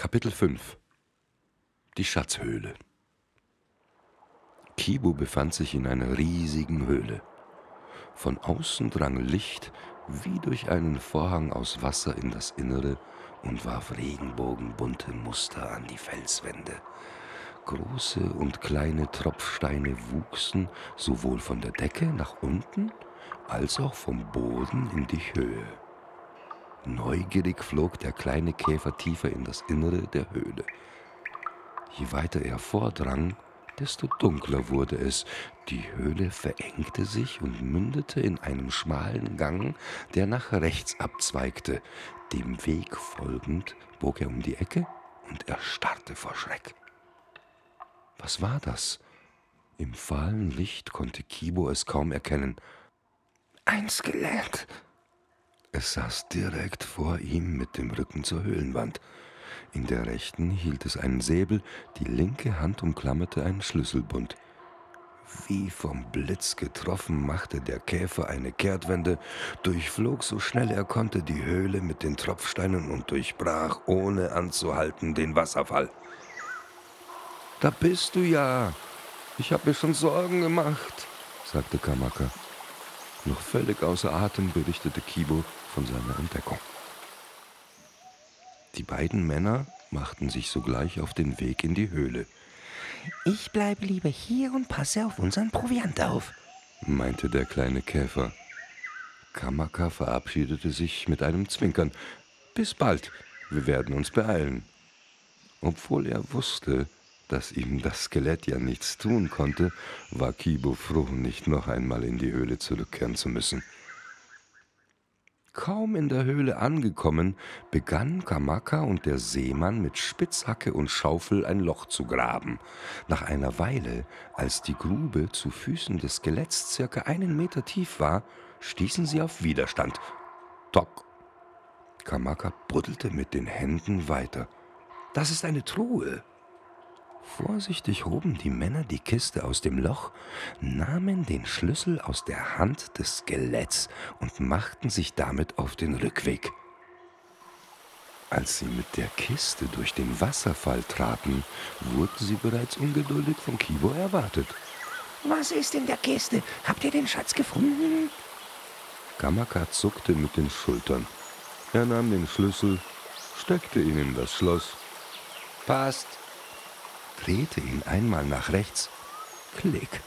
Kapitel 5 Die Schatzhöhle Kibo befand sich in einer riesigen Höhle. Von außen drang Licht wie durch einen Vorhang aus Wasser in das Innere und warf regenbogenbunte Muster an die Felswände. Große und kleine Tropfsteine wuchsen sowohl von der Decke nach unten als auch vom Boden in die Höhe. Neugierig flog der kleine Käfer tiefer in das Innere der Höhle. Je weiter er vordrang, desto dunkler wurde es. Die Höhle verengte sich und mündete in einem schmalen Gang, der nach rechts abzweigte. Dem Weg folgend bog er um die Ecke und erstarrte vor Schreck. Was war das? Im fahlen Licht konnte Kibo es kaum erkennen. Ein Skelett, es saß direkt vor ihm mit dem Rücken zur Höhlenwand. In der rechten hielt es einen Säbel, die linke Hand umklammerte einen Schlüsselbund. Wie vom Blitz getroffen machte der Käfer eine Kehrtwende, durchflog so schnell er konnte die Höhle mit den Tropfsteinen und durchbrach ohne anzuhalten den Wasserfall. Da bist du ja. Ich habe mir schon Sorgen gemacht, sagte Kamaka. Noch völlig außer Atem berichtete Kibo von seiner Entdeckung. Die beiden Männer machten sich sogleich auf den Weg in die Höhle. Ich bleibe lieber hier und passe auf unseren Proviant auf, meinte der kleine Käfer. Kamaka verabschiedete sich mit einem Zwinkern. Bis bald, wir werden uns beeilen. Obwohl er wusste, dass ihm das Skelett ja nichts tun konnte, war Kibo froh, nicht noch einmal in die Höhle zurückkehren zu müssen. Kaum in der Höhle angekommen, begannen Kamaka und der Seemann mit Spitzhacke und Schaufel ein Loch zu graben. Nach einer Weile, als die Grube zu Füßen des Skeletts circa einen Meter tief war, stießen sie auf Widerstand. Tock! Kamaka buddelte mit den Händen weiter. Das ist eine Truhe, Vorsichtig hoben die Männer die Kiste aus dem Loch, nahmen den Schlüssel aus der Hand des Skeletts und machten sich damit auf den Rückweg. Als sie mit der Kiste durch den Wasserfall traten, wurden sie bereits ungeduldig von Kibo erwartet. Was ist in der Kiste? Habt ihr den Schatz gefunden? Kamaka zuckte mit den Schultern. Er nahm den Schlüssel, steckte ihn in das Schloss. Passt, drehte ihn einmal nach rechts. Klick.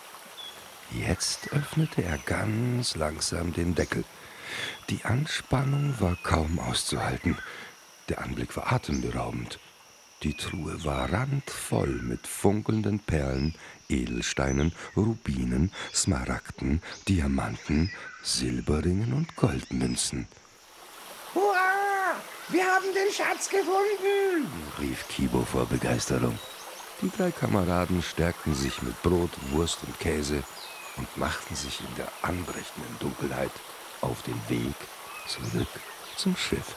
Jetzt öffnete er ganz langsam den Deckel. Die Anspannung war kaum auszuhalten. Der Anblick war atemberaubend. Die Truhe war randvoll mit funkelnden Perlen, Edelsteinen, Rubinen, Smaragden, Diamanten, Silberringen und Goldmünzen. Hurra! Wir haben den Schatz gefunden! rief Kibo vor Begeisterung. Die drei Kameraden stärkten sich mit Brot, Wurst und Käse und machten sich in der anbrechenden Dunkelheit auf den Weg zurück zum Schiff.